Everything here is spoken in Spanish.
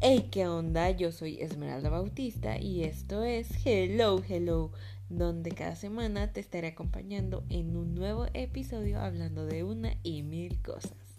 Hey, ¿qué onda? Yo soy Esmeralda Bautista y esto es Hello, Hello, donde cada semana te estaré acompañando en un nuevo episodio hablando de una y mil cosas.